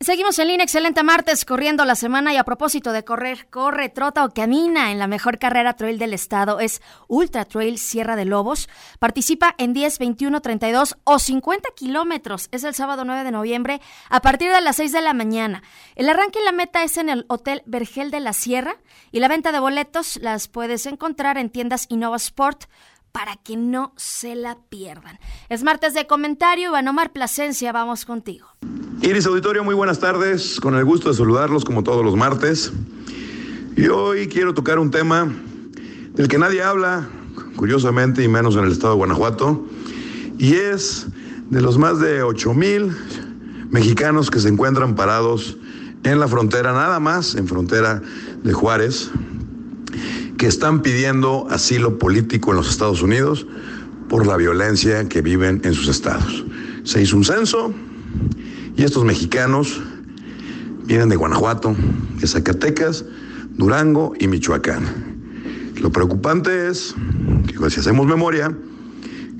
Seguimos en línea, excelente martes, corriendo la semana y a propósito de correr, corre, trota o camina en la mejor carrera trail del estado, es Ultra Trail Sierra de Lobos. Participa en 10, 21, 32 o 50 kilómetros. Es el sábado 9 de noviembre a partir de las 6 de la mañana. El arranque y la meta es en el Hotel Vergel de la Sierra y la venta de boletos las puedes encontrar en tiendas Innova Sport para que no se la pierdan. Es martes de comentario, Iván Omar Plasencia, vamos contigo. Iris Auditorio, muy buenas tardes, con el gusto de saludarlos como todos los martes. Y hoy quiero tocar un tema del que nadie habla, curiosamente, y menos en el estado de Guanajuato, y es de los más de 8 mil mexicanos que se encuentran parados en la frontera, nada más en frontera de Juárez, que están pidiendo asilo político en los Estados Unidos por la violencia que viven en sus estados. Se hizo un censo y estos mexicanos vienen de Guanajuato, de Zacatecas, Durango y Michoacán. Lo preocupante es si hacemos memoria,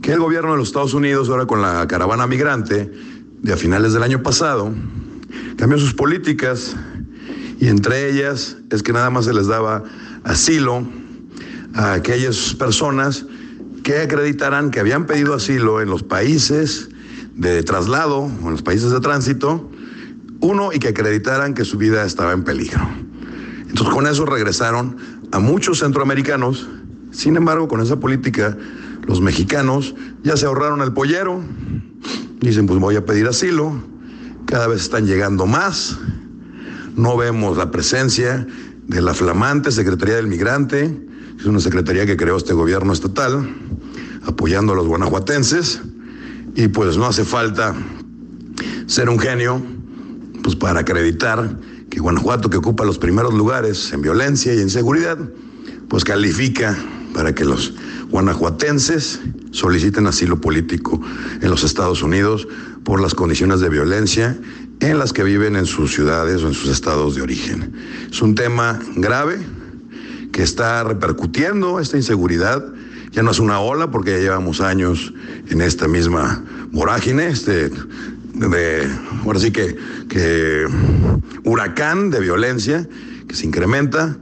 que el gobierno de los Estados Unidos, ahora con la caravana migrante de a finales del año pasado, cambió sus políticas y entre ellas es que nada más se les daba asilo a aquellas personas que acreditaran que habían pedido asilo en los países de traslado o en los países de tránsito, uno, y que acreditaran que su vida estaba en peligro. Entonces con eso regresaron a muchos centroamericanos, sin embargo con esa política los mexicanos ya se ahorraron el pollero, dicen pues voy a pedir asilo, cada vez están llegando más, no vemos la presencia de la flamante Secretaría del Migrante, es una secretaría que creó este gobierno estatal, apoyando a los guanajuatenses, y pues no hace falta ser un genio pues para acreditar que Guanajuato, que ocupa los primeros lugares en violencia y en seguridad, pues califica para que los guanajuatenses soliciten asilo político en los Estados Unidos por las condiciones de violencia en las que viven en sus ciudades o en sus estados de origen. Es un tema grave que está repercutiendo esta inseguridad ya no es una ola porque ya llevamos años en esta misma vorágine, este, de, ahora sí que, que huracán de violencia que se incrementa,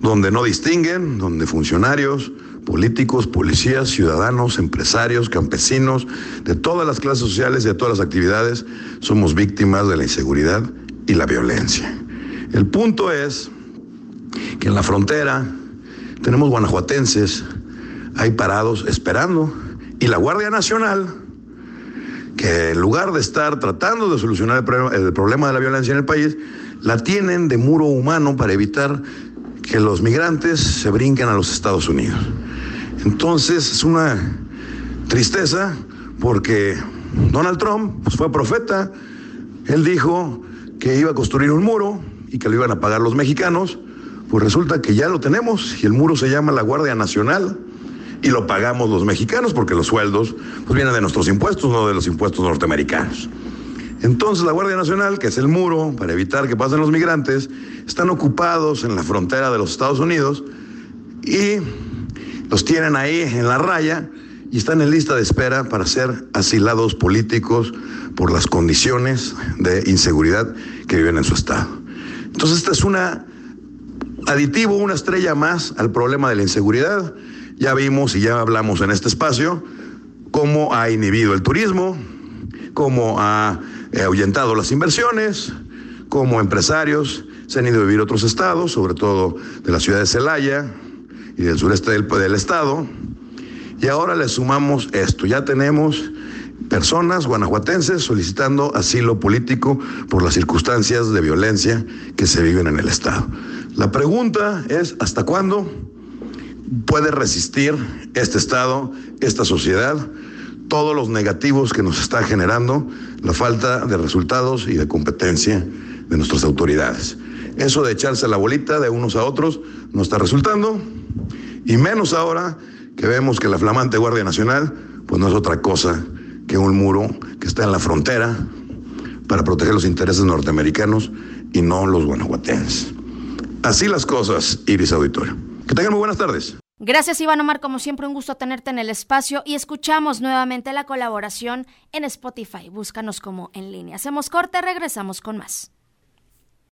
donde no distinguen, donde funcionarios, políticos, policías, ciudadanos, empresarios, campesinos, de todas las clases sociales y de todas las actividades, somos víctimas de la inseguridad y la violencia. El punto es que en la frontera tenemos guanajuatenses hay parados esperando. Y la Guardia Nacional, que en lugar de estar tratando de solucionar el, problema de la violencia en el país, la tienen de muro humano para evitar que los migrantes se brinquen a los Estados Unidos. Entonces es una tristeza porque Donald Trump pues, fue profeta. Él dijo que iba a construir un muro y que lo iban a pagar los mexicanos. Pues resulta que ya lo tenemos y el muro se llama la Guardia Nacional y lo pagamos los mexicanos porque los sueldos pues, vienen de nuestros impuestos, no de los impuestos norteamericanos. Entonces la Guardia Nacional, que es el muro para evitar que pasen los migrantes, están ocupados en la frontera de los Estados Unidos y los tienen ahí en la raya y están en lista de espera para ser asilados políticos por las condiciones de inseguridad que viven en su estado. Entonces esta es una aditivo, una estrella más al problema de la inseguridad ya vimos y ya hablamos en este espacio cómo ha inhibido el turismo, cómo ha eh, ahuyentado las inversiones, cómo empresarios se han ido a vivir a otros estados, sobre todo de la ciudad de Celaya y del sureste del, del estado. Y ahora le sumamos esto, ya tenemos personas guanajuatenses solicitando asilo político por las circunstancias de violencia que se viven en el Estado. La pregunta es, ¿hasta cuándo? Puede resistir este Estado, esta sociedad, todos los negativos que nos está generando la falta de resultados y de competencia de nuestras autoridades. Eso de echarse la bolita de unos a otros no está resultando, y menos ahora que vemos que la flamante Guardia Nacional pues no es otra cosa que un muro que está en la frontera para proteger los intereses norteamericanos y no los guanajuatenses. Así las cosas, Iris Auditorio. Que tengan muy buenas tardes. Gracias Iván Omar, como siempre un gusto tenerte en el espacio y escuchamos nuevamente la colaboración en Spotify. Búscanos como en línea. Hacemos corte, regresamos con más.